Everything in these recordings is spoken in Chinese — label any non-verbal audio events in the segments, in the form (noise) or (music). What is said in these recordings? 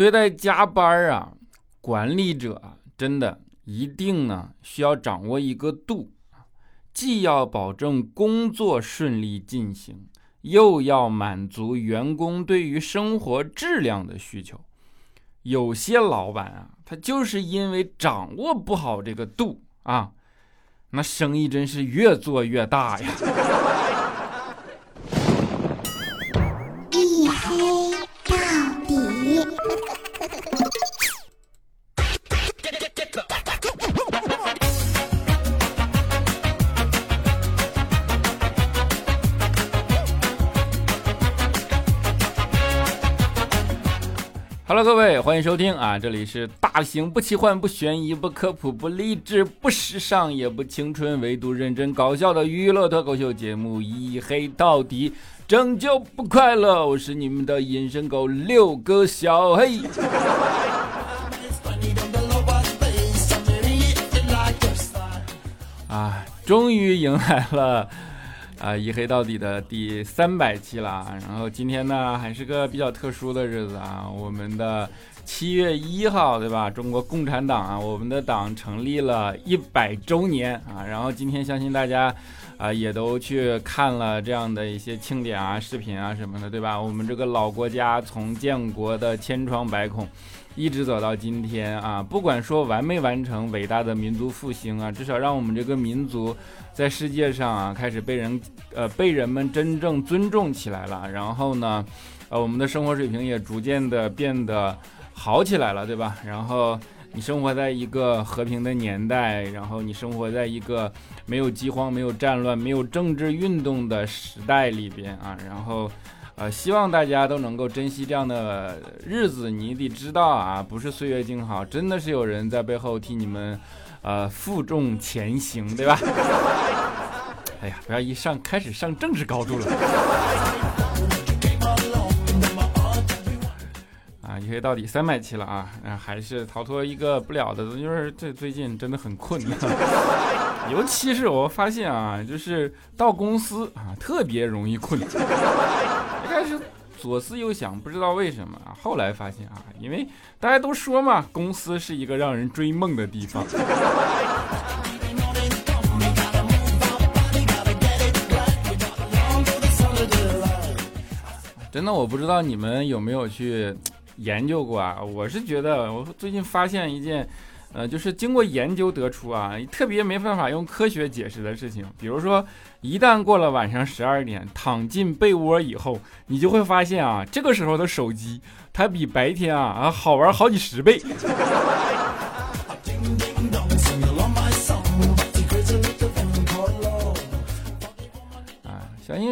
对待加班啊，管理者真的一定呢需要掌握一个度，既要保证工作顺利进行，又要满足员工对于生活质量的需求。有些老板啊，他就是因为掌握不好这个度啊，那生意真是越做越大呀。欢迎收听啊！这里是大型不奇幻、不悬疑、不科普、不励志、不时尚也不青春，唯独认真搞笑的娱乐脱口秀节目《一黑到底》，拯救不快乐。我是你们的隐身狗六哥小黑。啊，终于迎来了。啊，一黑到底的第三百期了，然后今天呢还是个比较特殊的日子啊，我们的七月一号，对吧？中国共产党啊，我们的党成立了一百周年啊，然后今天相信大家啊也都去看了这样的一些庆典啊、视频啊什么的，对吧？我们这个老国家从建国的千疮百孔。一直走到今天啊，不管说完没完成伟大的民族复兴啊，至少让我们这个民族在世界上啊开始被人呃被人们真正尊重起来了。然后呢，呃，我们的生活水平也逐渐的变得好起来了，对吧？然后你生活在一个和平的年代，然后你生活在一个没有饥荒、没有战乱、没有政治运动的时代里边啊，然后。呃，希望大家都能够珍惜这样的日子。你得知道啊，不是岁月静好，真的是有人在背后替你们，呃，负重前行，对吧？哎呀，不要一上开始上政治高度了。啊，一黑到底三百期了啊，还是逃脱一个不了的，就是这最近真的很困。(laughs) 尤其是我发现啊，就是到公司啊，特别容易困。但是左思右想，不知道为什么啊。后来发现啊，因为大家都说嘛，公司是一个让人追梦的地方。真的，我不知道你们有没有去研究过啊。我是觉得，我最近发现一件。呃，就是经过研究得出啊，特别没办法用科学解释的事情。比如说，一旦过了晚上十二点，躺进被窝以后，你就会发现啊，这个时候的手机它比白天啊啊好玩好几十倍。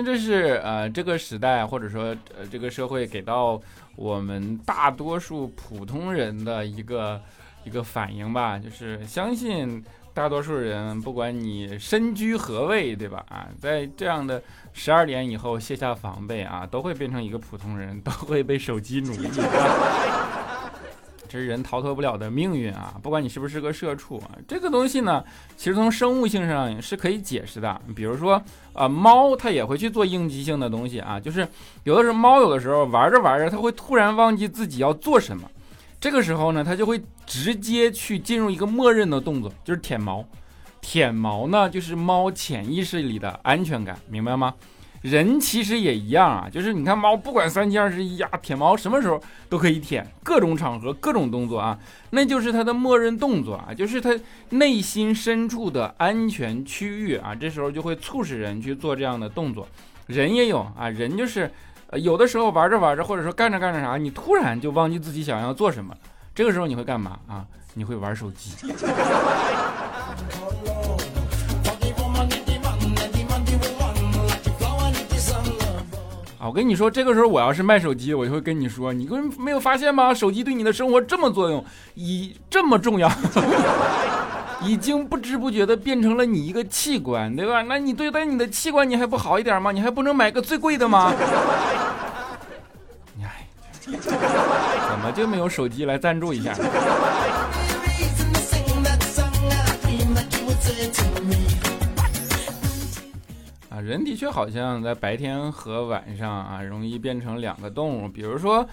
这是呃这个时代或者说呃这个社会给到我们大多数普通人的一个。一个反应吧，就是相信大多数人，不管你身居何位，对吧？啊，在这样的十二点以后卸下防备啊，都会变成一个普通人，都会被手机奴役。这是人逃脱不了的命运啊！不管你是不是个社畜啊，这个东西呢，其实从生物性上是可以解释的。比如说啊，猫它也会去做应激性的东西啊，就是有的时候猫有的时候玩着玩着，它会突然忘记自己要做什么。这个时候呢，它就会直接去进入一个默认的动作，就是舔毛。舔毛呢，就是猫潜意识里的安全感，明白吗？人其实也一样啊，就是你看猫，不管三七二十一呀，舔毛什么时候都可以舔，各种场合、各种动作啊，那就是它的默认动作啊，就是它内心深处的安全区域啊，这时候就会促使人去做这样的动作。人也有啊，人就是。有的时候玩着玩着，或者说干着干着啥，你突然就忘记自己想要做什么，这个时候你会干嘛啊？你会玩手机。我跟你说，这个时候我要是卖手机，我就会跟你说，你跟没有发现吗？手机对你的生活这么作用，已这么重要。(laughs) 已经不知不觉的变成了你一个器官，对吧？那你对待你的器官，你还不好一点吗？你还不能买个最贵的吗？(laughs) 哎，(laughs) 怎么就没有手机来赞助一下？人的确好像在白天和晚上啊，容易变成两个动物。比如说，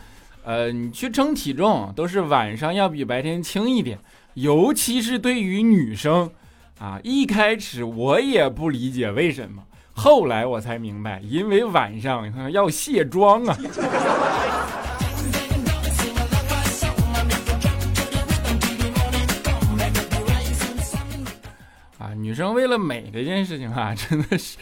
呃，你去称体重都是晚上要比白天轻一点，尤其是对于女生，啊，一开始我也不理解为什么，后来我才明白，因为晚上要卸妆啊。(laughs) 女生为了美这件事情啊，(laughs) 真的是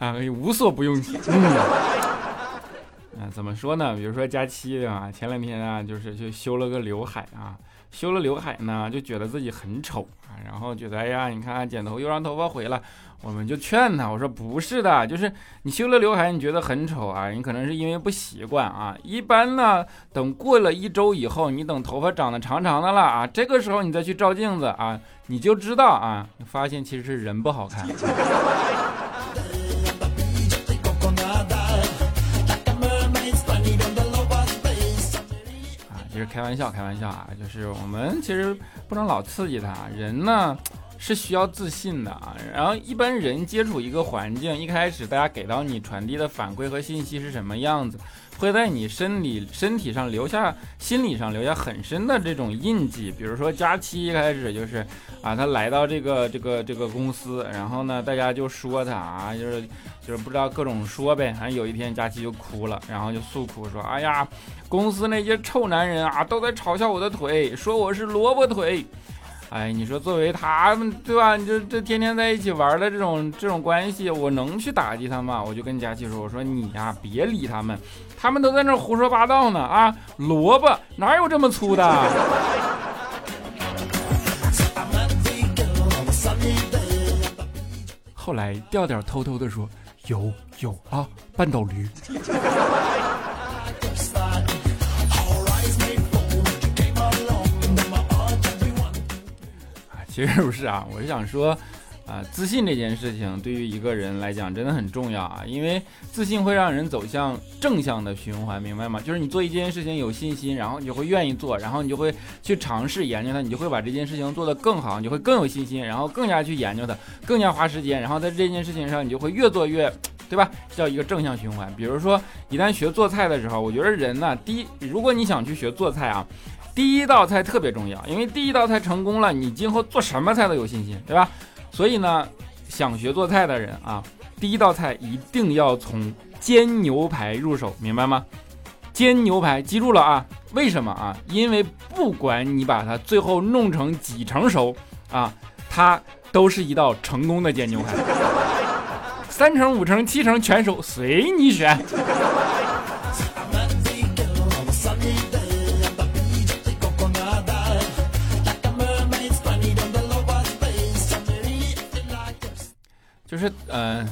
啊，无所不用其极。啊，怎么说呢？比如说佳期啊，前两天啊，就是就修了个刘海啊，修了刘海呢，就觉得自己很丑啊，然后觉得哎呀，你看剪头又让头发毁了，我们就劝他，我说不是的，就是你修了刘海，你觉得很丑啊，你可能是因为不习惯啊。一般呢，等过了一周以后，你等头发长得长长的了啊，这个时候你再去照镜子啊，你就知道啊，你发现其实是人不好看。其实开玩笑，开玩笑啊，就是我们其实不能老刺激他。人呢是需要自信的啊。然后一般人接触一个环境，一开始大家给到你传递的反馈和信息是什么样子，会在你身体身体上留下、心理上留下很深的这种印记。比如说佳期一开始就是啊，他来到这个这个这个公司，然后呢，大家就说他啊，就是就是不知道各种说呗。反正有一天佳期就哭了，然后就诉苦说：“哎呀。”公司那些臭男人啊，都在嘲笑我的腿，说我是萝卜腿。哎，你说作为他们对吧？你这这天天在一起玩的这种这种关系，我能去打击他吗？我就跟佳琪说，我说你呀，别理他们，他们都在那胡说八道呢啊！萝卜哪有这么粗的？(laughs) 后来调调偷偷的说，有有啊，半岛驴。其实不是啊，我是想说，啊，自信这件事情对于一个人来讲真的很重要啊，因为自信会让人走向正向的循环，明白吗？就是你做一件事情有信心，然后你就会愿意做，然后你就会去尝试研究它，你就会把这件事情做得更好，你就会更有信心，然后更加去研究它，更加花时间，然后在这件事情上你就会越做越，对吧？叫一个正向循环。比如说，一旦学做菜的时候，我觉得人呢，第一，如果你想去学做菜啊。第一道菜特别重要，因为第一道菜成功了，你今后做什么菜都有信心，对吧？所以呢，想学做菜的人啊，第一道菜一定要从煎牛排入手，明白吗？煎牛排，记住了啊？为什么啊？因为不管你把它最后弄成几成熟啊，它都是一道成功的煎牛排。三成、五成、七成全熟，随你选。就是嗯，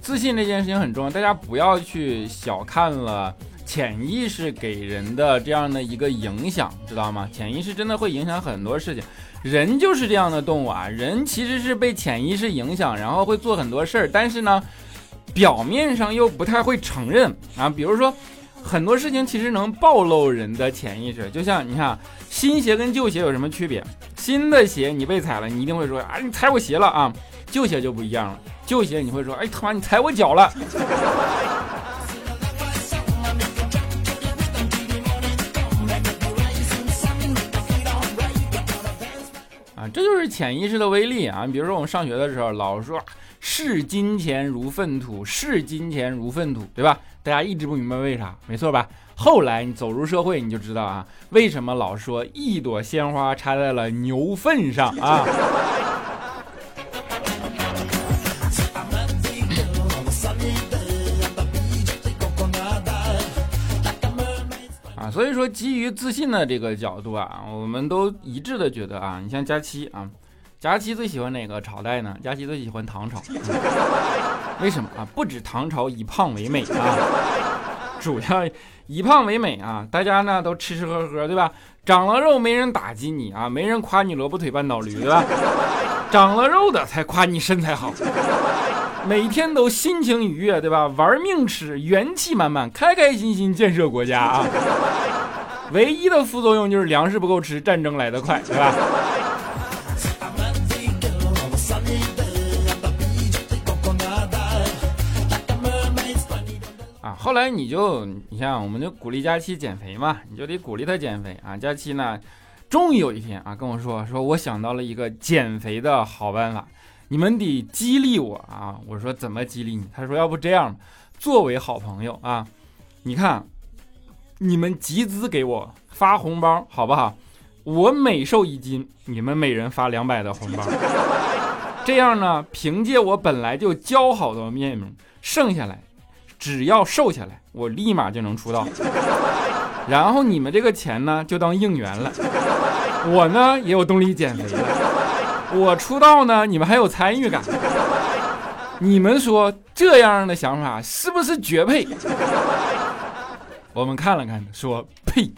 自信这件事情很重要，大家不要去小看了潜意识给人的这样的一个影响，知道吗？潜意识真的会影响很多事情，人就是这样的动物啊，人其实是被潜意识影响，然后会做很多事儿，但是呢，表面上又不太会承认啊。比如说，很多事情其实能暴露人的潜意识，就像你看，新鞋跟旧鞋有什么区别？新的鞋你被踩了，你一定会说啊，你踩我鞋了啊。旧鞋就不一样了。旧鞋你会说，哎他妈你踩我脚了，啊，这就是潜意识的威力啊！比如说我们上学的时候，老师说视金钱如粪土，视金钱如粪土，对吧？大家一直不明白为啥，没错吧？后来你走入社会，你就知道啊，为什么老说一朵鲜花插在了牛粪上啊？所以说，基于自信的这个角度啊，我们都一致的觉得啊，你像佳期啊，佳期最喜欢哪个朝代呢？佳期最喜欢唐朝。为什么啊？不止唐朝以胖为美啊，主要以胖为美啊，大家呢都吃吃喝喝，对吧？长了肉没人打击你啊，没人夸你萝卜腿半倒驴，对吧？长了肉的才夸你身材好。每天都心情愉悦，对吧？玩命吃，元气满满，开开心心建设国家啊！(laughs) 唯一的副作用就是粮食不够吃，战争来得快，对吧？啊，后来你就你像我们就鼓励佳期减肥嘛，你就得鼓励他减肥啊。佳期呢，终于有一天啊跟我说说，我想到了一个减肥的好办法，你们得激励我啊。我说怎么激励你？他说要不这样，作为好朋友啊，你看你们集资给我发红包好不好？我每瘦一斤，你们每人发两百的红包。(laughs) 这样呢，凭借我本来就姣好的面容，剩下来。只要瘦下来，我立马就能出道。(laughs) 然后你们这个钱呢，就当应援了。我呢也有动力减肥了。(laughs) 我出道呢，你们还有参与感。你们说这样的想法是不是绝配？我们看了看，说呸。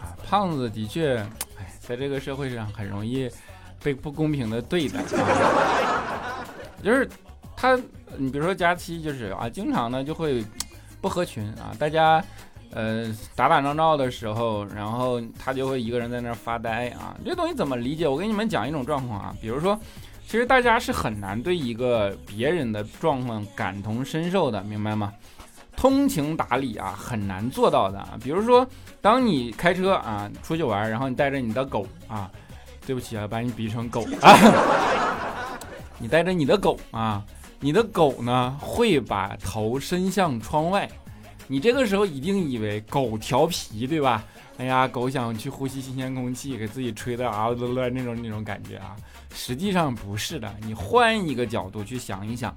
啊胖子的确，哎，在这个社会上很容易被不公平的对待。就是他，你比如说佳期，就是啊，经常呢就会不合群啊。大家呃打打闹闹的时候，然后他就会一个人在那儿发呆啊。这东西怎么理解？我给你们讲一种状况啊。比如说，其实大家是很难对一个别人的状况感同身受的，明白吗？通情达理啊，很难做到的啊。比如说，当你开车啊出去玩，然后你带着你的狗啊，对不起啊，把你比成狗啊，(laughs) 你带着你的狗啊，你的狗呢会把头伸向窗外，你这个时候一定以为狗调皮，对吧？哎呀，狗想去呼吸新鲜空气，给自己吹的啊乐乐那种那种感觉啊，实际上不是的。你换一个角度去想一想，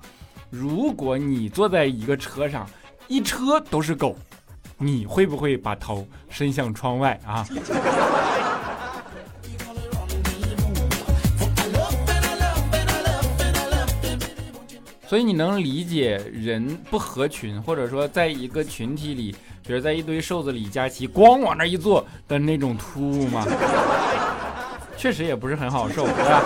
如果你坐在一个车上。一车都是狗，你会不会把头伸向窗外啊？所以你能理解人不合群，或者说在一个群体里，比如在一堆瘦子里，佳琪光往那一坐的那种突兀吗？(laughs) 确实也不是很好受，对吧？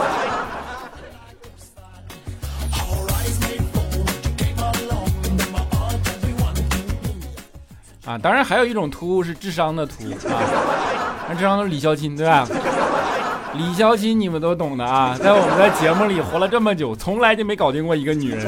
啊，当然还有一种突兀是智商的突兀啊，那智商都是李孝钦对吧？李潇钦你们都懂的啊，在我们的节目里活了这么久，从来就没搞定过一个女人。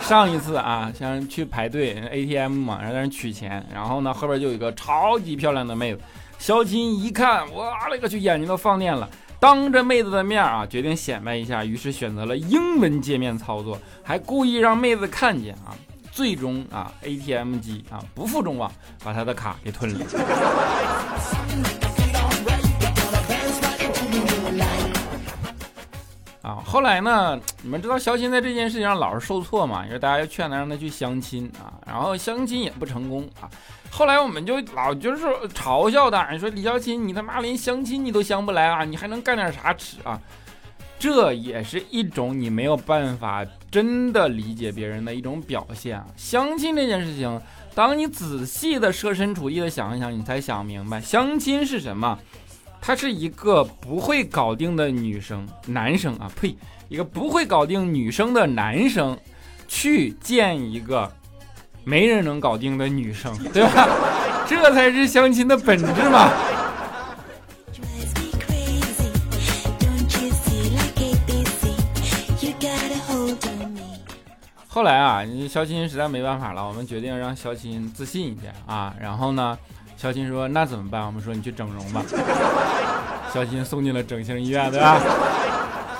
上一次啊，像去排队 ATM 嘛，然后在那取钱，然后呢后边就有一个超级漂亮的妹子，潇钦一看，哇了个去，眼睛都放电了，当着妹子的面啊，决定显摆一下，于是选择了英文界面操作，还故意让妹子看见啊。最终啊，ATM 机啊不负众望，把他的卡给吞了。啊，后来呢，你们知道肖钦在这件事情上老是受挫嘛？因为大家又劝他让他去相亲啊，然后相亲也不成功啊。后来我们就老就是嘲笑他，你说李肖钦，你他妈连相亲你都相不来啊，你还能干点啥吃啊？这也是一种你没有办法真的理解别人的一种表现啊！相亲这件事情，当你仔细的设身处地的想一想，你才想明白，相亲是什么？他是一个不会搞定的女生、男生啊，呸，一个不会搞定女生的男生，去见一个没人能搞定的女生，(laughs) 对吧？这才是相亲的本质嘛！后来啊，你肖钦实在没办法了，我们决定让肖钦自信一点啊。然后呢，肖新说：“那怎么办？”我们说：“你去整容吧。(laughs) ”肖新送进了整形医院，对吧？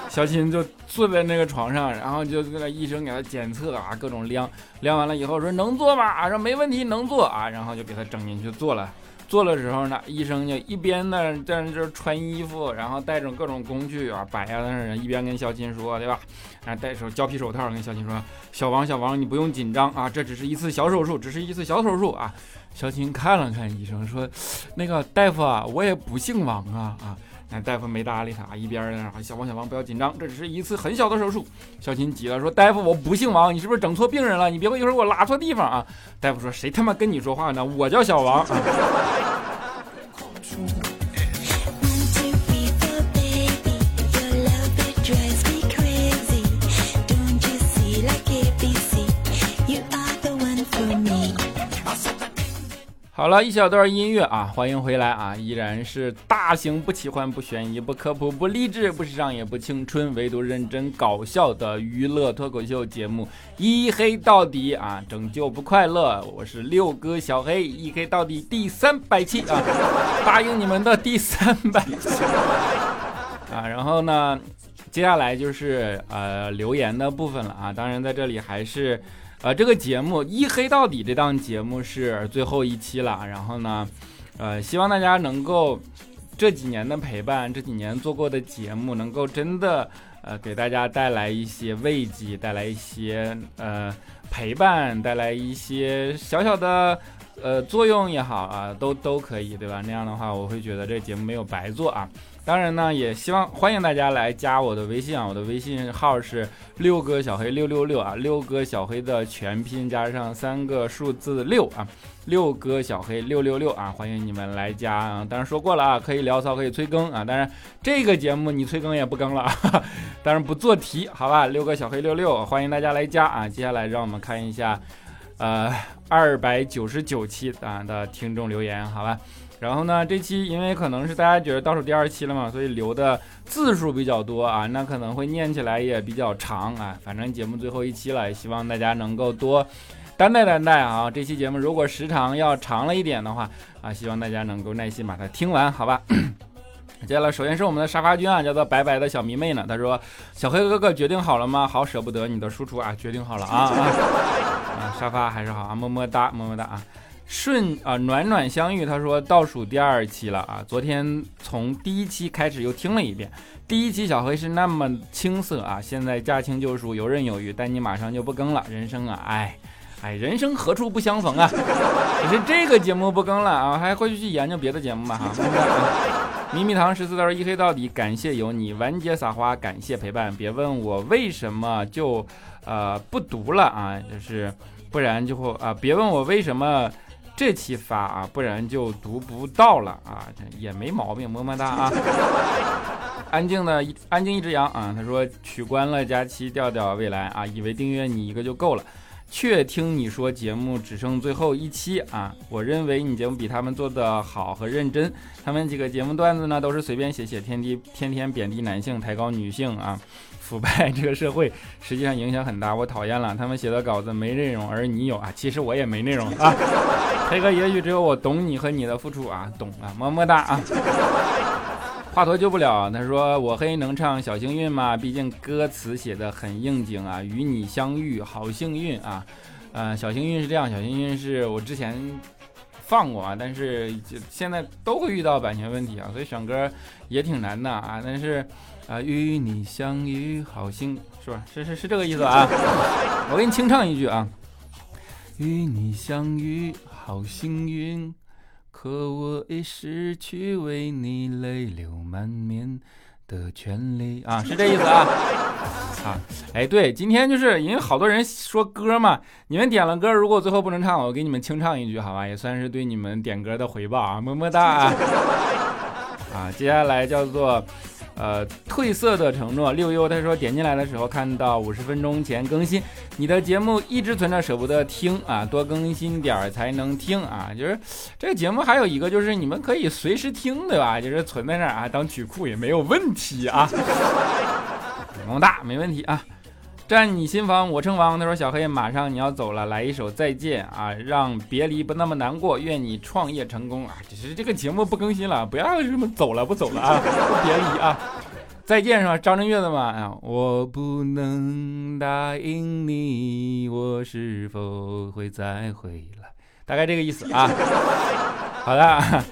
肖新就坐在那个床上，然后就那个医生给他检测啊，各种量，量完了以后说：“能做吗？”说：“没问题，能做啊。”然后就给他整进去做了。做的时候呢，医生就一边呢在那这穿衣服，然后带着各种工具啊摆啊在那，一边跟小琴说，对吧？啊，戴手胶皮手套跟小琴说：“小王，小王，你不用紧张啊，这只是一次小手术，只是一次小手术啊。”小琴看了看医生说：“那个大夫啊，我也不姓王啊啊。”那大夫没搭理他，一边儿小王，小王不要紧张，这只是一次很小的手术。小琴急了说：“大夫，我不姓王，你是不是整错病人了？你别我一会儿给我拉错地方啊！”大夫说：“谁他妈跟你说话呢？我叫小王。(laughs) ”好了一小段音乐啊，欢迎回来啊！依然是大型不奇幻不悬疑不科普不励志不时尚也不青春，唯独认真搞笑的娱乐脱口秀节目，一黑到底啊，拯救不快乐。我是六哥小黑，一黑到底第三百期啊，答应你们的第三百期啊。然后呢，接下来就是呃留言的部分了啊。当然在这里还是。呃，这个节目一黑到底这档节目是最后一期了，然后呢，呃，希望大家能够这几年的陪伴，这几年做过的节目，能够真的呃给大家带来一些慰藉，带来一些呃陪伴，带来一些小小的呃作用也好啊，都都可以，对吧？那样的话，我会觉得这节目没有白做啊。当然呢，也希望欢迎大家来加我的微信啊，我的微信号是六哥小黑六六六啊，六哥小黑的全拼加上三个数字六啊，六哥小黑六六六啊，欢迎你们来加啊。当然说过了啊，可以聊骚，可以催更啊。当然这个节目你催更也不更了啊，(laughs) 当然不做题，好吧？六哥小黑六六，欢迎大家来加啊。接下来让我们看一下，呃，二百九十九期啊的听众留言，好吧？然后呢，这期因为可能是大家觉得倒数第二期了嘛，所以留的字数比较多啊，那可能会念起来也比较长啊。反正节目最后一期了，也希望大家能够多担待担待啊。这期节目如果时长要长了一点的话啊，希望大家能够耐心把它听完，好吧？(laughs) 接下来，首先是我们的沙发君啊，叫做白白的小迷妹呢，他说：“小黑哥哥决定好了吗？好舍不得你的输出啊，决定好了啊啊，沙发还是好啊，么么哒，么么哒啊。”顺啊，暖暖相遇。他说倒数第二期了啊，昨天从第一期开始又听了一遍。第一期小黑是那么青涩啊，现在驾轻就熟，游刃有余。但你马上就不更了，人生啊，哎哎，人生何处不相逢啊？(laughs) 只是这个节目不更了啊，还会去去研究别的节目吧哈。咪咪糖十四道一黑到底，感谢有你，完结撒花，感谢陪伴。别问我为什么就呃不读了啊，就是不然就会啊，别问我为什么。这期发啊，不然就读不到了啊，也没毛病，么么哒啊！(laughs) 安静的安静一只羊啊，他说取关了佳期调调未来啊，以为订阅你一个就够了，却听你说节目只剩最后一期啊，我认为你节目比他们做的好和认真，他们几个节目段子呢都是随便写写，天地天天贬低男性，抬高女性啊。腐败这个社会实际上影响很大，我讨厌了。他们写的稿子没内容，而你有啊。其实我也没内容啊。(laughs) 黑哥，也许只有我懂你和你的付出啊，懂啊，么么哒啊。华佗救不了，他说我黑能唱小幸运吗？毕竟歌词写的很应景啊。与你相遇，好幸运啊。呃，小幸运是这样，小幸运是我之前放过啊，但是就现在都会遇到版权问题啊，所以选歌也挺难的啊。但是。啊，与你相遇好幸，是吧？是是是这个意思啊！我给你清唱一句啊。与你相遇好幸运，可我已失去为你泪流满面的权利啊！(laughs) 是这意思啊。啊，哎，对，今天就是因为好多人说歌嘛，你们点了歌，如果最后不能唱，我给你们清唱一句，好吧？也算是对你们点歌的回报啊，么么哒啊！(laughs) 啊，接下来叫做。呃，褪色的承诺，六优他说点进来的时候看到五十分钟前更新，你的节目一直存着，舍不得听啊，多更新点儿才能听啊。就是这个节目还有一个就是你们可以随时听，对吧？就是存在那儿啊，当曲库也没有问题啊。么么哒，没问题啊。占你心房，我称王。他说：“小黑，马上你要走了，来一首再见啊，让别离不那么难过。愿你创业成功啊！只是这个节目不更新了，不要什么走了不走了啊，不别离啊，再见是吧？张震岳的嘛啊，我不能答应你，我是否会再回来？大概这个意思啊。好的，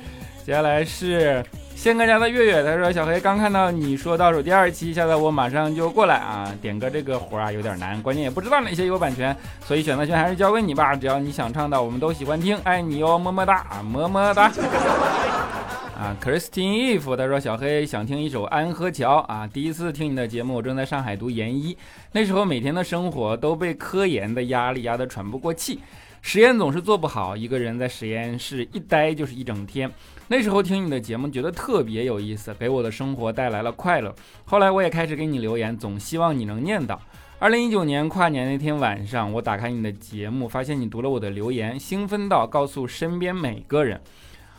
接下来是。”仙哥家的月月他说：“小黑刚看到你说倒数第二期，现在我马上就过来啊！点歌这个活啊有点难，关键也不知道哪些有版权，所以选择权还是交给你吧。只要你想唱的，我们都喜欢听，爱你哟，么么哒，么么哒。”啊，Christine Eve 他说：“小黑想听一首《安河桥》啊，第一次听你的节目，我正在上海读研一，那时候每天的生活都被科研的压力压得喘不过气。”实验总是做不好，一个人在实验室一待就是一整天。那时候听你的节目，觉得特别有意思，给我的生活带来了快乐。后来我也开始给你留言，总希望你能念到。二零一九年跨年那天晚上，我打开你的节目，发现你读了我的留言，兴奋到告诉身边每个人。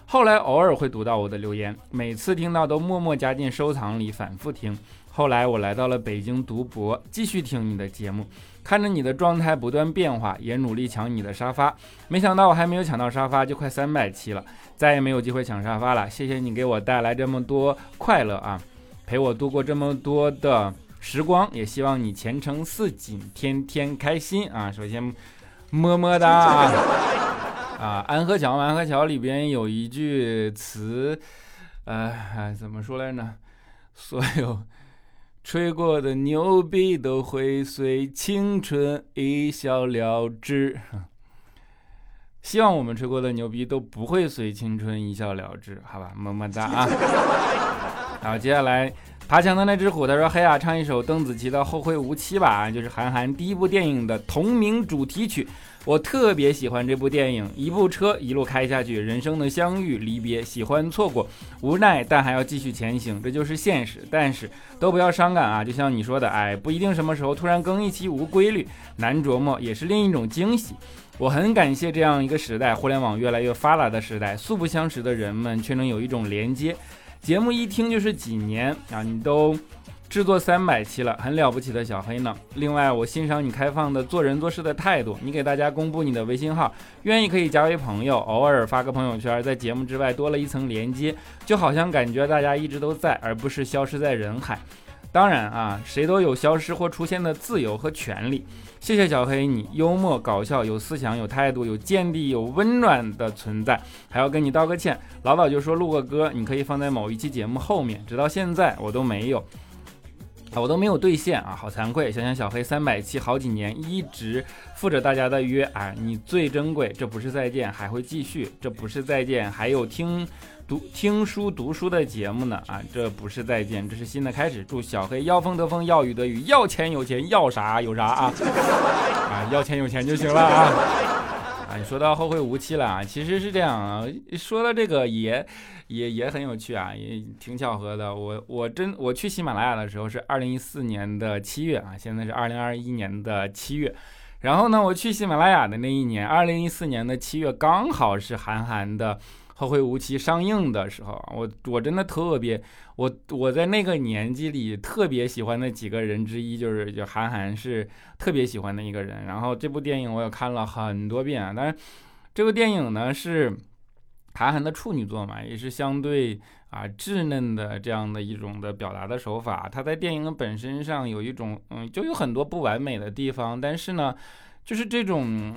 后来偶尔会读到我的留言，每次听到都默默加进收藏里，反复听。后来我来到了北京读博，继续听你的节目，看着你的状态不断变化，也努力抢你的沙发。没想到我还没有抢到沙发，就快三百期了，再也没有机会抢沙发了。谢谢你给我带来这么多快乐啊，陪我度过这么多的时光，也希望你前程似锦，天天开心啊！首先，么么哒啊！(laughs) 啊，安河桥，安河桥里边有一句词，呃，怎么说来着？所有。吹过的牛逼都会随青春一笑了之，希望我们吹过的牛逼都不会随青春一笑了之，好吧，么么哒啊！(laughs) 好，接下来爬墙的那只虎他说：“嘿呀，唱一首邓紫棋的《后会无期》吧，就是韩寒第一部电影的同名主题曲。”我特别喜欢这部电影，一部车一路开下去，人生的相遇、离别、喜欢、错过、无奈，但还要继续前行，这就是现实。但是都不要伤感啊，就像你说的，哎，不一定什么时候突然更一期无规律，难琢磨，也是另一种惊喜。我很感谢这样一个时代，互联网越来越发达的时代，素不相识的人们却能有一种连接。节目一听就是几年啊，你都。制作三百期了，很了不起的小黑呢。另外，我欣赏你开放的做人做事的态度。你给大家公布你的微信号，愿意可以加为朋友，偶尔发个朋友圈，在节目之外多了一层连接，就好像感觉大家一直都在，而不是消失在人海。当然啊，谁都有消失或出现的自由和权利。谢谢小黑，你幽默搞笑，有思想，有态度，有见地，有温暖的存在。还要跟你道个歉，老早就说录个歌，你可以放在某一期节目后面，直到现在我都没有。我都没有兑现啊，好惭愧！想想小黑三百期好几年一直附着大家的约啊，你最珍贵，这不是再见，还会继续，这不是再见，还有听读听书读书的节目呢啊，这不是再见，这是新的开始。祝小黑要风得风，要雨得雨，要钱有钱，要啥有啥啊 (laughs) 啊，要钱有钱就行了啊啊。你说到后会无期了啊，其实是这样啊。说到这个也也也很有趣啊，也挺巧合的。我我真我去喜马拉雅的时候是二零一四年的七月啊，现在是二零二一年的七月。然后呢，我去喜马拉雅的那一年，二零一四年的七月，刚好是韩寒的。后会无期上映的时候，我我真的特别，我我在那个年纪里特别喜欢的几个人之一，就是就韩寒是特别喜欢的一个人。然后这部电影我也看了很多遍啊，但是这部电影呢是韩寒的处女作嘛，也是相对啊稚嫩的这样的一种的表达的手法。他在电影本身上有一种嗯，就有很多不完美的地方，但是呢，就是这种。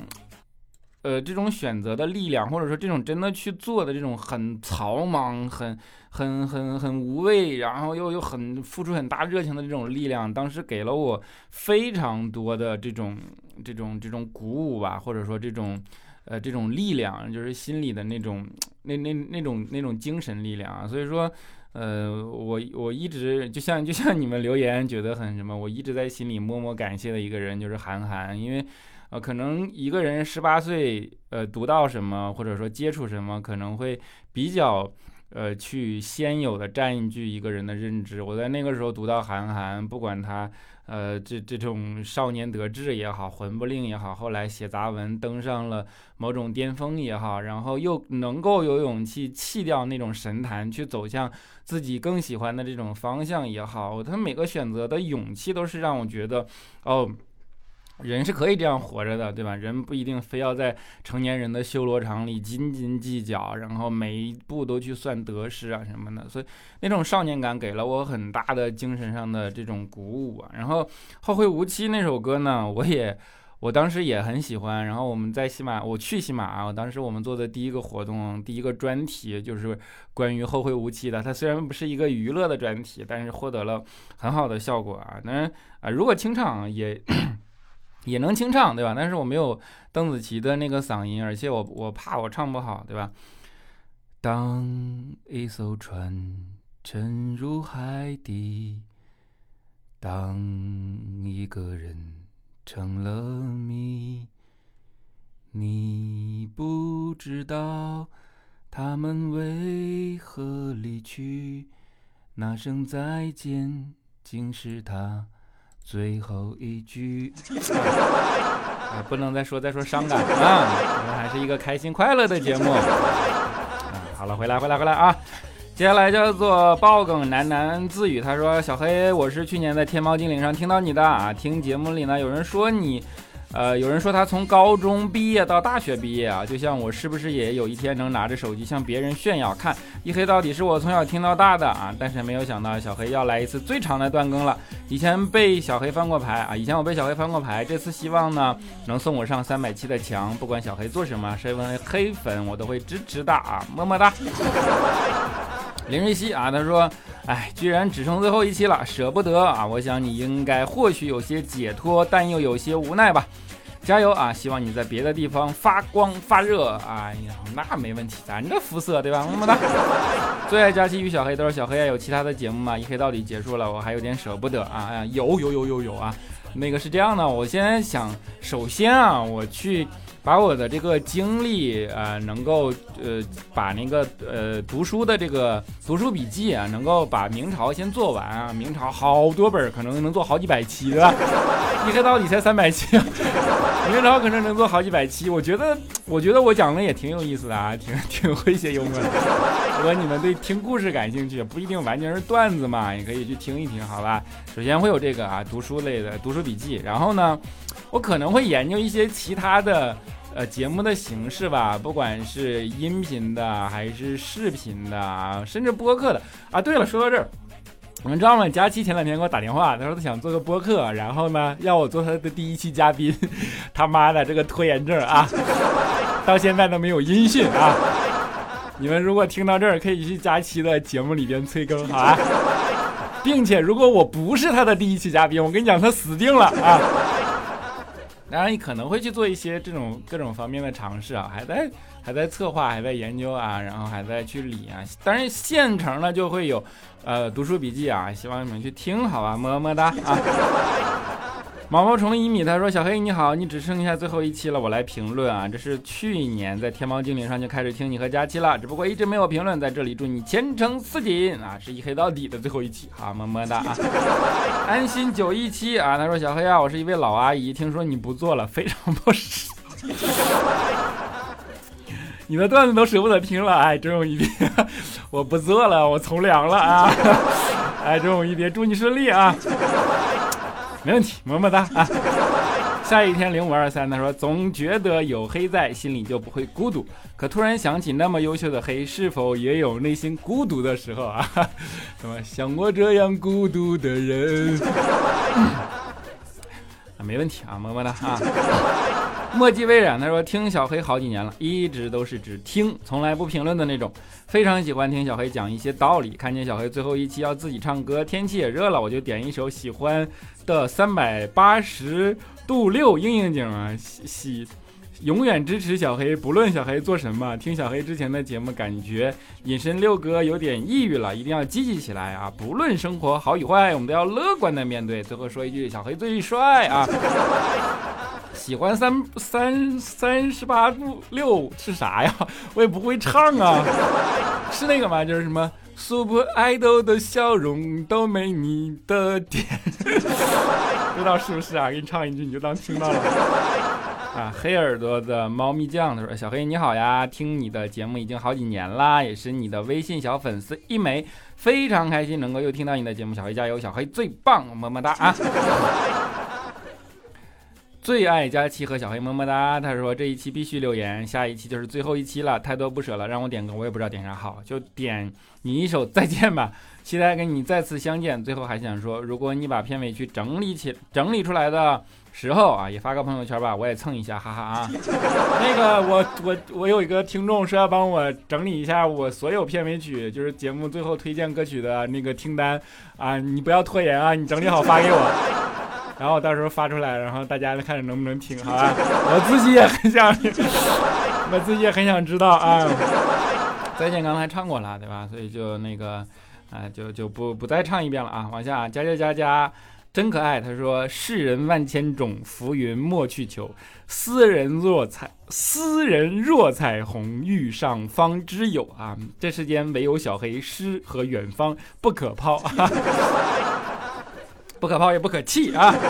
呃，这种选择的力量，或者说这种真的去做的这种很草莽、很很很很无畏，然后又又很付出很大热情的这种力量，当时给了我非常多的这种这种这种鼓舞吧，或者说这种呃这种力量，就是心里的那种那那那种那种精神力量啊。所以说，呃，我我一直就像就像你们留言觉得很什么，我一直在心里默默感谢的一个人就是韩寒，因为。呃，可能一个人十八岁，呃，读到什么或者说接触什么，可能会比较，呃，去先有的占据一个人的认知。我在那个时候读到韩寒，不管他，呃，这这种少年得志也好，魂不吝也好，后来写杂文登上了某种巅峰也好，然后又能够有勇气弃掉那种神坛，去走向自己更喜欢的这种方向也好，他每个选择的勇气都是让我觉得，哦。人是可以这样活着的，对吧？人不一定非要在成年人的修罗场里斤斤计较，然后每一步都去算得失啊什么的。所以那种少年感给了我很大的精神上的这种鼓舞啊。然后《后会无期》那首歌呢，(laughs) 我也我当时也很喜欢。然后我们在喜马，我去喜马，我当时我们做的第一个活动，第一个专题就是关于《后会无期》的。它虽然不是一个娱乐的专题，但是获得了很好的效果啊。当然啊，如果清唱也。也能清唱，对吧？但是我没有邓紫棋的那个嗓音，而且我我怕我唱不好，对吧？当一艘船沉入海底，当一个人成了谜，你不知道他们为何离去，那声再见竟是他。最后一句，(laughs) 啊，不能再说再说伤感啊，我们还是一个开心快乐的节目。啊，好了，回来回来回来啊！接下来叫做爆梗喃喃自语，他说：“小黑，我是去年在天猫精灵上听到你的啊，听节目里呢有人说你。”呃，有人说他从高中毕业到大学毕业啊，就像我是不是也有一天能拿着手机向别人炫耀？看一黑到底是我从小听到大的啊，但是没有想到小黑要来一次最长的断更了。以前被小黑翻过牌啊，以前我被小黑翻过牌，这次希望呢能送我上三百七的墙，不管小黑做什么，身为黑粉我都会支持的啊，么么哒。林瑞希啊，他说，哎，居然只剩最后一期了，舍不得啊！我想你应该或许有些解脱，但又有些无奈吧。加油啊！希望你在别的地方发光发热。哎呀，那没问题，咱这肤色对吧？么么哒。(laughs) 最爱佳期与小黑都是小黑啊，有其他的节目吗？一黑到底结束了，我还有点舍不得啊！哎呀，有有有有有啊！那个是这样的，我现在想，首先啊，我去。把我的这个经历啊，能够呃把那个呃读书的这个读书笔记啊，能够把明朝先做完啊。明朝好多本，可能能做好几百期，对吧？(laughs) 一黑到底才三百期，明朝可能能做好几百期。我觉得，我觉得我讲的也挺有意思的啊，挺挺诙谐幽默的。如果你们对听故事感兴趣，不一定完全是段子嘛，也可以去听一听，好吧？首先会有这个啊读书类的读书笔记，然后呢，我可能会研究一些其他的。呃，节目的形式吧，不管是音频的还是视频的，甚至播客的啊。对了，说到这儿，你们知道吗？佳期前两天给我打电话，他说他想做个播客，然后呢要我做他的第一期嘉宾。(laughs) 他妈的，这个拖延症啊，(laughs) 到现在都没有音讯啊！你们如果听到这儿，可以去佳期的节目里边催更，好啊。并且如果我不是他的第一期嘉宾，我跟你讲，他死定了啊！当然，你可能会去做一些这种各种方面的尝试啊，还在还在策划，还在研究啊，然后还在去理啊。当然，现成的就会有，呃，读书笔记啊，希望你们去听，好吧，么么哒啊。毛毛虫一米他说：“小黑你好，你只剩下最后一期了，我来评论啊。这是去年在天猫精灵上就开始听你和佳期了，只不过一直没有评论，在这里祝你前程似锦啊！是一黑到底的最后一期，好么么哒啊！安心九一七啊，他说小黑啊，我是一位老阿姨，听说你不做了，非常不舍，你的段子都舍不得听了，哎，真有一别，(laughs) 我不做了，我从良了啊，(laughs) 哎，真有一别，祝你顺利啊。”没问题，么么哒啊！下一天零五二三，他说总觉得有黑在，心里就不会孤独。可突然想起，那么优秀的黑，是否也有内心孤独的时候啊？(laughs) 什么像我这样孤独的人？(laughs) 啊，没问题啊，么么哒啊！墨迹未染，他说听小黑好几年了，一直都是只听，从来不评论的那种。非常喜欢听小黑讲一些道理。看见小黑最后一期要自己唱歌，天气也热了，我就点一首喜欢的三百八十度六应应景啊，喜喜永远支持小黑，不论小黑做什么。听小黑之前的节目，感觉隐身六哥有点抑郁了，一定要积极起来啊！不论生活好与坏，我们都要乐观的面对。最后说一句，小黑最帅啊！喜欢三三三十八度六是啥呀？我也不会唱啊，是那个吗？就是什么 Super Idol 的笑容都没你的甜，不知道是不是啊？给你唱一句，你就当听到了黑耳朵的猫咪酱他说：“小黑你好呀，听你的节目已经好几年啦，也是你的微信小粉丝一枚，非常开心能够又听到你的节目，小黑加油，小黑最棒，么么哒啊。”最爱佳期和小黑么么哒，他说这一期必须留言，下一期就是最后一期了，太多不舍了，让我点歌，我也不知道点啥好，就点你一首再见吧，期待跟你再次相见。最后还想说，如果你把片尾曲整理起整理出来的时候啊，也发个朋友圈吧，我也蹭一下，哈哈啊。(laughs) 那个我我我有一个听众说要帮我整理一下我所有片尾曲，就是节目最后推荐歌曲的那个听单啊，你不要拖延啊，你整理好发给我。然后到时候发出来，然后大家看着能不能听，好吧？我自己也很想，(laughs) 我自己也很想知道啊。再见，刚才唱过了，对吧？所以就那个，啊，就就不不再唱一遍了啊。往下，加加加加，真可爱。他说：世人万千种，浮云莫去求。斯人若彩，斯人若彩虹，遇上方知有啊。这世间唯有小黑诗和远方不可抛。(laughs) 不可抛也不可弃啊。(laughs)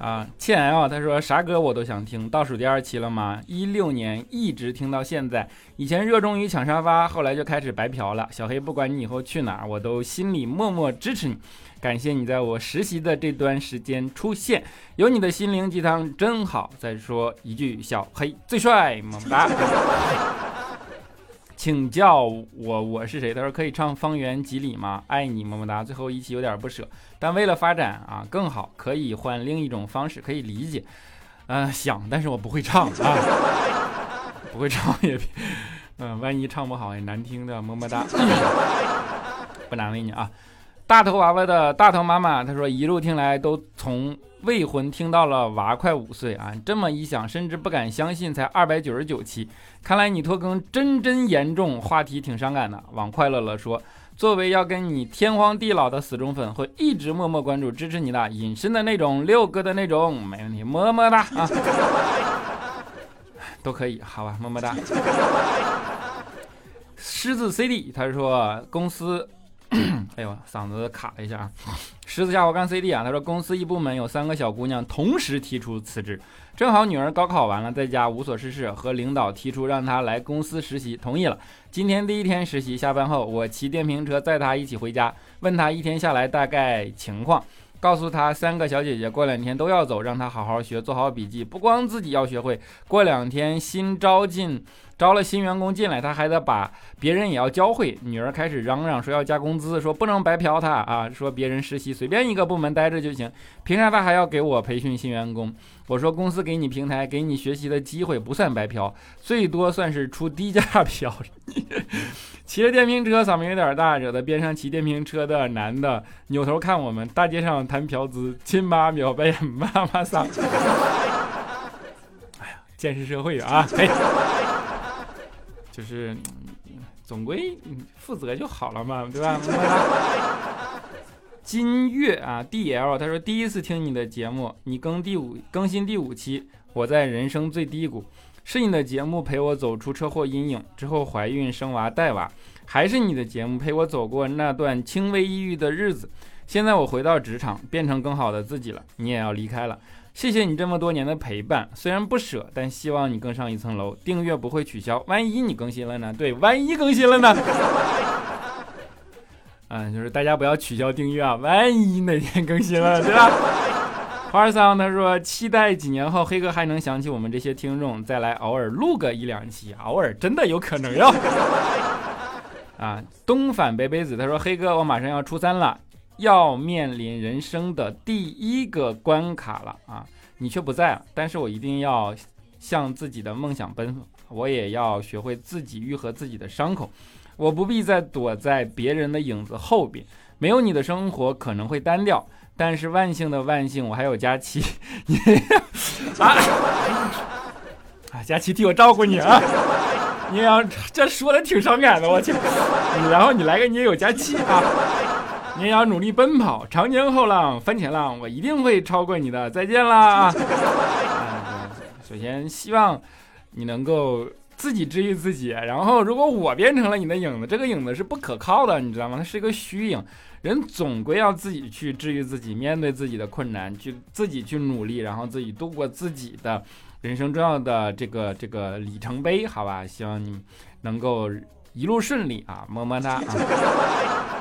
啊，倩 L，他说啥歌我都想听，倒数第二期了吗？一六年一直听到现在。以前热衷于抢沙发，后来就开始白嫖了。小黑，不管你以后去哪儿，我都心里默默支持你。感谢你在我实习的这段时间出现，有你的心灵鸡汤真好。再说一句，小黑最帅，么么哒。请叫我我是谁？他说可以唱《方圆几里》吗？爱你么么哒。最后一期有点不舍，但为了发展啊更好，可以换另一种方式，可以理解。嗯，想，但是我不会唱啊，(laughs) 不会唱也，嗯，万一唱不好也难听的，么么哒。不难为你啊。大头娃娃的大头妈妈，她说一路听来都从。未婚听到了娃快五岁啊，这么一想，甚至不敢相信才二百九十九期，看来你拖更真真严重，话题挺伤感的。往快乐了说，作为要跟你天荒地老的死忠粉，会一直默默关注支持你的，隐身的那种，六哥的那种，没问题，么么哒啊，(laughs) 都可以，好吧，么么哒。(laughs) 狮子 CD 他说公司。(clears throat) 哎呦，嗓子卡了一下啊！狮子家我干 CD 啊，他说公司一部门有三个小姑娘同时提出辞职，正好女儿高考完了，在家无所事事，和领导提出让她来公司实习，同意了。今天第一天实习，下班后我骑电瓶车载她一起回家，问她一天下来大概情况，告诉她三个小姐姐过两天都要走，让她好好学，做好笔记，不光自己要学会，过两天新招进。招了新员工进来，他还得把别人也要教会。女儿开始嚷嚷说要加工资，说不能白嫖他啊，说别人实习随便一个部门待着就行，凭啥他还要给我培训新员工？我说公司给你平台，给你学习的机会不算白嫖，最多算是出低价 (laughs) 嫖。骑着电瓶车，嗓门有点大，惹得边上骑电瓶车的男的扭头看我们。大街上谈嫖资，亲妈秒白，妈妈桑。哎呀，见识社会啊！嘿。就是，总归负责就好了嘛，对吧？(laughs) (laughs) 金月啊，D L，他说第一次听你的节目，你更第五更新第五期，我在人生最低谷，是你的节目陪我走出车祸阴影，之后怀孕生娃带娃，还是你的节目陪我走过那段轻微抑郁的日子，现在我回到职场，变成更好的自己了，你也要离开了。谢谢你这么多年的陪伴，虽然不舍，但希望你更上一层楼。订阅不会取消，万一你更新了呢？对，万一更新了呢？嗯，(laughs) 就是大家不要取消订阅啊，万一哪天更新了，(laughs) 对吧？花儿桑他说，期待几年后黑哥还能想起我们这些听众，再来偶尔录个一两期，偶尔真的有可能哟。啊，东反北北子他说，黑哥，我马上要初三了。要面临人生的第一个关卡了啊！你却不在了，但是我一定要向自己的梦想奔赴，我也要学会自己愈合自己的伤口，我不必再躲在别人的影子后边。没有你的生活可能会单调，但是万幸的万幸，我还有佳琪。(laughs) 啊啊！佳琪替我照顾你啊！你要这说的挺伤感的，我去。然后你来个你也有佳琪啊！你要努力奔跑，长江后浪翻前浪，我一定会超过你的。再见啦！(laughs) 首先希望你能够自己治愈自己，然后如果我变成了你的影子，这个影子是不可靠的，你知道吗？它是一个虚影。人总归要自己去治愈自己，面对自己的困难，去自己去努力，然后自己度过自己的人生重要的这个这个里程碑，好吧？希望你能够一路顺利啊！么么哒啊！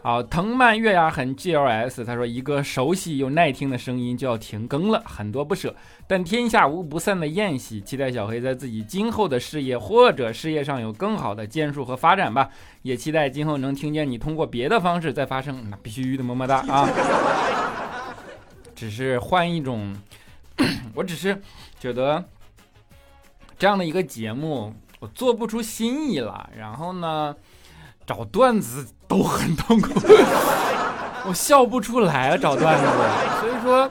好，藤蔓月牙痕 G L S，他说一个熟悉又耐听的声音就要停更了，很多不舍，但天下无不散的宴席，期待小黑在自己今后的事业或者事业上有更好的建树和发展吧，也期待今后能听见你通过别的方式再发声，那必须的么么哒啊！(laughs) 只是换一种，(coughs) 我只是觉得这样的一个节目我做不出新意了，然后呢？找段子都很痛苦，(laughs) 我笑不出来啊！找段子，所以说，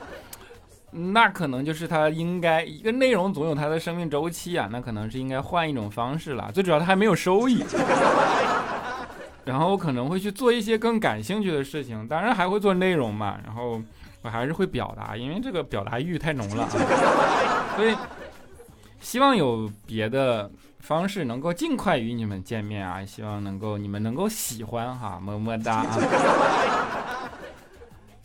那可能就是他应该一个内容总有它的生命周期啊，那可能是应该换一种方式了。最主要他还没有收益，(laughs) 然后我可能会去做一些更感兴趣的事情，当然还会做内容嘛。然后我还是会表达，因为这个表达欲太浓了，啊所以希望有别的。方式能够尽快与你们见面啊！希望能够你们能够喜欢哈，么么哒啊！(laughs)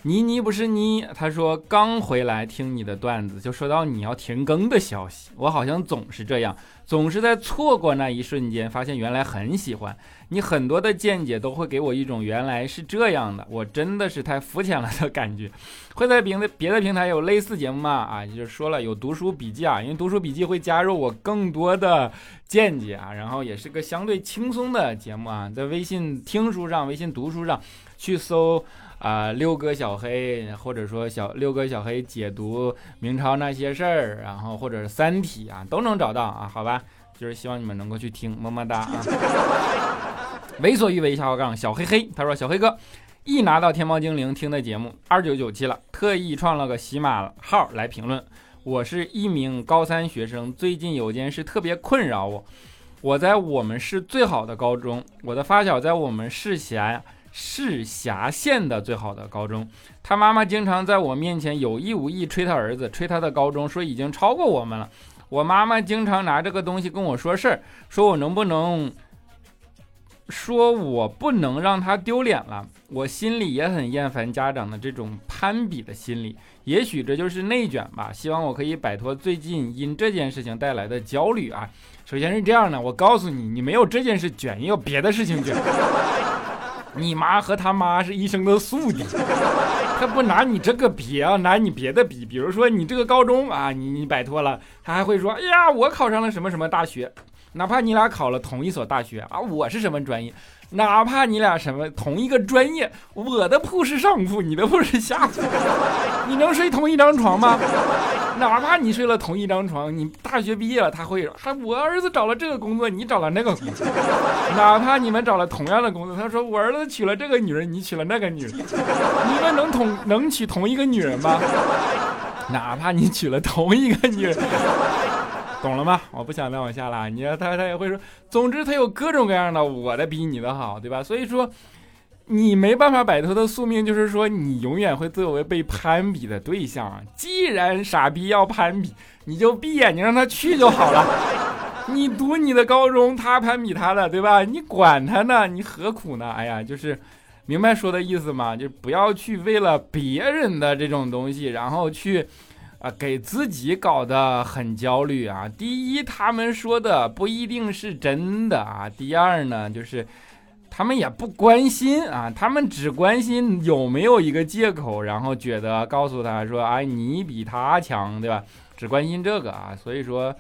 妮妮不是妮，他说刚回来听你的段子，就收到你要停更的消息。我好像总是这样，总是在错过那一瞬间，发现原来很喜欢你。很多的见解都会给我一种原来是这样的，我真的是太肤浅了的感觉。会在别的别的平台有类似节目吗？啊，就是说了有读书笔记啊，因为读书笔记会加入我更多的见解啊，然后也是个相对轻松的节目啊，在微信听书上、微信读书上去搜。啊，六哥小黑，或者说小六哥小黑解读明朝那些事儿，然后或者是三体啊，都能找到啊，好吧，就是希望你们能够去听，么么哒啊。(laughs) 为所欲为下划杠小黑黑，他说小黑哥一拿到天猫精灵听的节目二九九七了，特意创了个喜马号来评论。我是一名高三学生，最近有件事特别困扰我，我在我们市最好的高中，我的发小在我们市辖。市辖县的最好的高中，他妈妈经常在我面前有意无意吹他儿子，吹他的高中，说已经超过我们了。我妈妈经常拿这个东西跟我说事儿，说我能不能，说我不能让他丢脸了。我心里也很厌烦家长的这种攀比的心理，也许这就是内卷吧。希望我可以摆脱最近因这件事情带来的焦虑啊。首先是这样的，我告诉你，你没有这件事卷，也有别的事情卷。你妈和他妈是一生的宿敌，(laughs) 他不拿你这个比啊，拿你别的比，比如说你这个高中啊，你你摆脱了，他还会说，哎呀，我考上了什么什么大学，哪怕你俩考了同一所大学啊，我是什么专业。哪怕你俩什么同一个专业，我的铺是上铺，你的铺是下铺，(laughs) 你能睡同一张床吗？哪怕你睡了同一张床，你大学毕业了，他会说：“还我儿子找了这个工作，你找了那个工作。”哪怕你们找了同样的工作，他说：“我儿子娶了这个女人，你娶了那个女人，你们能同能娶同一个女人吗？”哪怕你娶了同一个女人。懂了吗？我不想再往下了。你他他也会说，总之他有各种各样的，我的比你的好，对吧？所以说，你没办法摆脱的宿命就是说，你永远会作为被攀比的对象。既然傻逼要攀比，你就闭眼睛让他去就好了。(laughs) 你读你的高中，他攀比他的，对吧？你管他呢？你何苦呢？哎呀，就是明白说的意思吗？就不要去为了别人的这种东西，然后去。啊，给自己搞得很焦虑啊！第一，他们说的不一定是真的啊；第二呢，就是他们也不关心啊，他们只关心有没有一个借口，然后觉得告诉他说：“哎，你比他强，对吧？”只关心这个啊，所以说，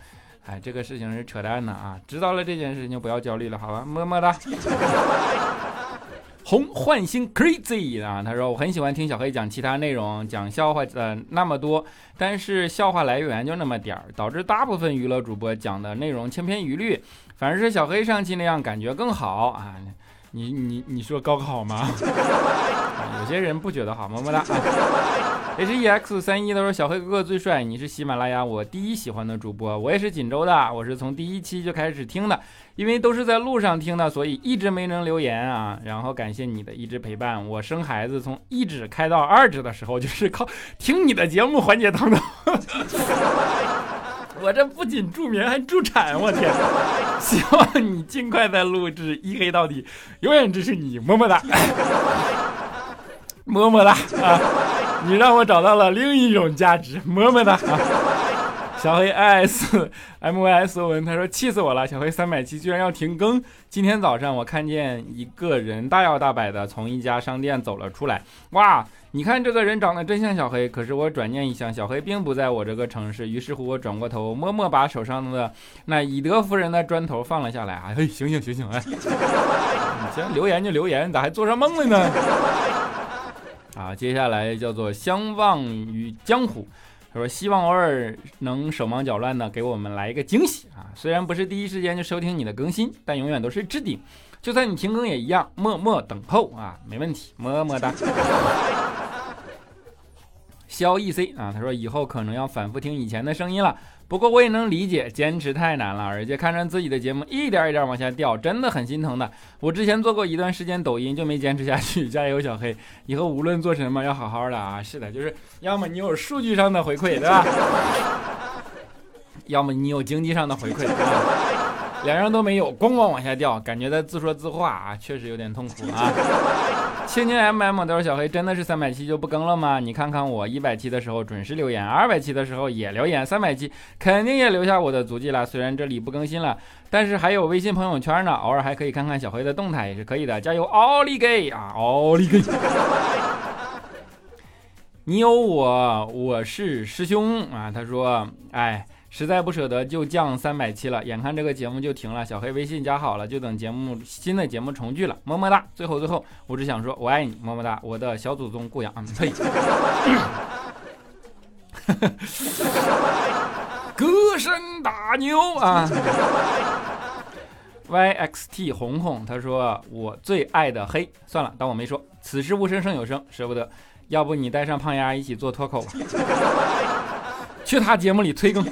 哎，这个事情是扯淡的啊！知道了这件事情就不要焦虑了，好吧？么么哒。红焕星 crazy 啊，他说我很喜欢听小黑讲其他内容，讲笑话呃那么多，但是笑话来源就那么点儿，导致大部分娱乐主播讲的内容千篇一律，反而是小黑上期那样感觉更好啊。你你你说高考吗？(laughs) 有些人不觉得好，么么哒。H E X 三一他说小黑哥哥最帅，你是喜马拉雅我第一喜欢的主播，我也是锦州的，我是从第一期就开始听的，因为都是在路上听的，所以一直没能留言啊。然后感谢你的一直陪伴，我生孩子从一指开到二指的时候，就是靠听你的节目缓解疼痛。(laughs) 我这不仅助眠还助产，我天！希望你尽快再录制一黑到底，永远支持你，么么哒，(laughs) 么么哒啊！你让我找到了另一种价值，么么哒！小黑 i s m y s 文他说气死我了，小黑三百七居然要停更。今天早上我看见一个人大摇大摆的从一家商店走了出来，哇！你看这个人长得真像小黑，可是我转念一想，小黑并不在我这个城市。于是乎，我转过头，默默把手上的那以德服人的砖头放了下来。哎，醒醒醒醒！哎，你行，留言就留言，咋还做上梦了呢？(laughs) 啊，接下来叫做相忘于江湖。他说希望偶尔能手忙脚乱的给我们来一个惊喜啊！虽然不是第一时间就收听你的更新，但永远都是置顶。就算你停更也一样，默默等候啊，没问题，么么哒。肖 E C 啊，他说以后可能要反复听以前的声音了，不过我也能理解，坚持太难了，而且看着自己的节目一点一点往下掉，真的很心疼的。我之前做过一段时间抖音，就没坚持下去。加油，小黑，以后无论做什么要好好的啊！是的，就是要么你有数据上的回馈，对吧？要么你有经济上的回馈，(laughs) 两样都没有，咣咣往下掉，感觉在自说自话啊，确实有点痛苦啊。(laughs) 青青 M M 都是小黑真的是三百期就不更了吗？你看看我一百期的时候准时留言，二百期的时候也留言，三百期肯定也留下我的足迹了。虽然这里不更新了，但是还有微信朋友圈呢，偶尔还可以看看小黑的动态也是可以的。加油，奥利给啊，奥利给！(laughs) 你有我，我是师兄啊。他说，哎。实在不舍得就降三百期了，眼看这个节目就停了，小黑微信加好了，就等节目新的节目重聚了，么么哒。最后最后，我只想说我爱你，么么哒，我的小祖宗顾阳，呸，(laughs) 歌声大牛啊！YXT 红红他说我最爱的黑，算了，当我没说。此时无声胜有声，舍不得，要不你带上胖丫一起做脱口吧。去他节目里催更，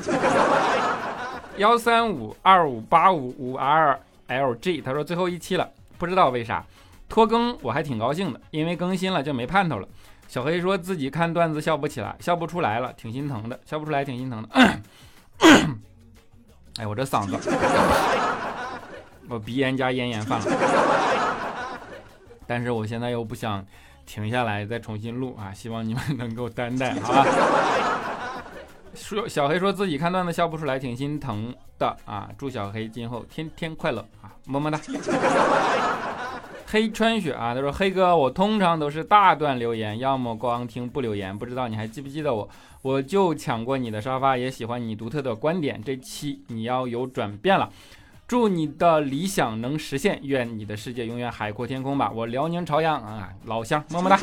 (laughs) 幺三五二五八五五 R L G，他说最后一期了，不知道为啥拖更，我还挺高兴的，因为更新了就没盼头了。小黑说自己看段子笑不起来，笑不出来了，挺心疼的，笑不出来挺心疼的。(coughs) 哎，我这嗓子，我鼻炎加咽炎犯了，但是我现在又不想停下来再重新录啊，希望你们能够担待，好吧？说小黑说自己看段子笑不出来，挺心疼的啊！祝小黑今后天天快乐啊！么么哒。黑川雪啊，他说黑哥，我通常都是大段留言，要么光听不留言，不知道你还记不记得我？我就抢过你的沙发，也喜欢你独特的观点。这期你要有转变了，祝你的理想能实现，愿你的世界永远海阔天空吧！我辽宁朝阳啊，老乡，么么哒。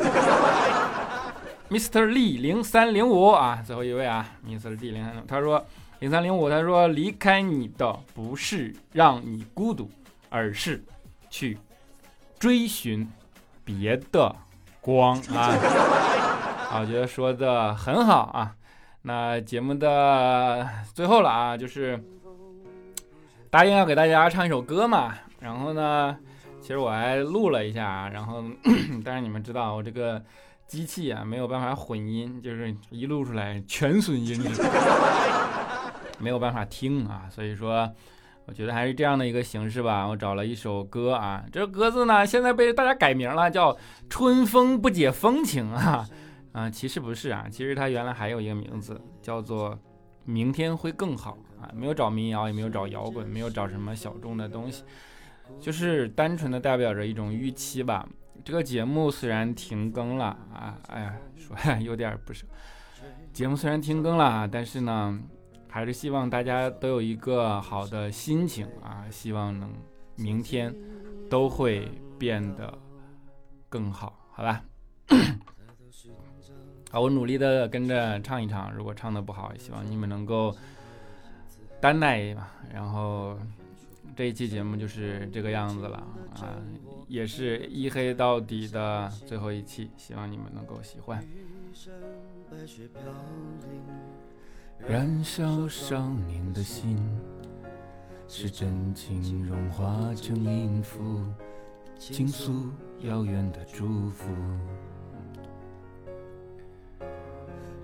Mr. Lee 零三零五啊，最后一位啊，Mr. D 零三零，他说零三零五，他说离开你的不是让你孤独，而是去追寻别的光 (laughs) 啊。我觉得说的很好啊。那节目的最后了啊，就是答应要给大家唱一首歌嘛。然后呢，其实我还录了一下，然后 (clears throat) 但是你们知道我这个。机器啊没有办法混音，就是一录出来全损音质，没有办法听啊。所以说，我觉得还是这样的一个形式吧。我找了一首歌啊，这歌子呢现在被大家改名了，叫《春风不解风情》啊啊，其实不是啊，其实它原来还有一个名字叫做《明天会更好》啊，没有找民谣，也没有找摇滚，没有找什么小众的东西，就是单纯的代表着一种预期吧。这个节目虽然停更了啊，哎呀，说有点不舍。节目虽然停更了啊，但是呢，还是希望大家都有一个好的心情啊，希望能明天都会变得更好，好吧？(coughs) 好，我努力的跟着唱一唱，如果唱的不好，希望你们能够担待吧。然后这一期节目就是这个样子了啊。也是一黑到底的最后一期，希望你们能够喜欢。燃烧少年的心，是真情融化成音符，倾诉遥远的祝福。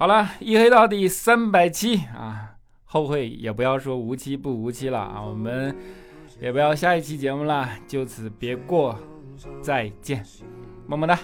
好了，一黑到底三百期啊，后悔也不要说无期不无期了啊，我们也不要下一期节目了，就此别过，再见，么么哒。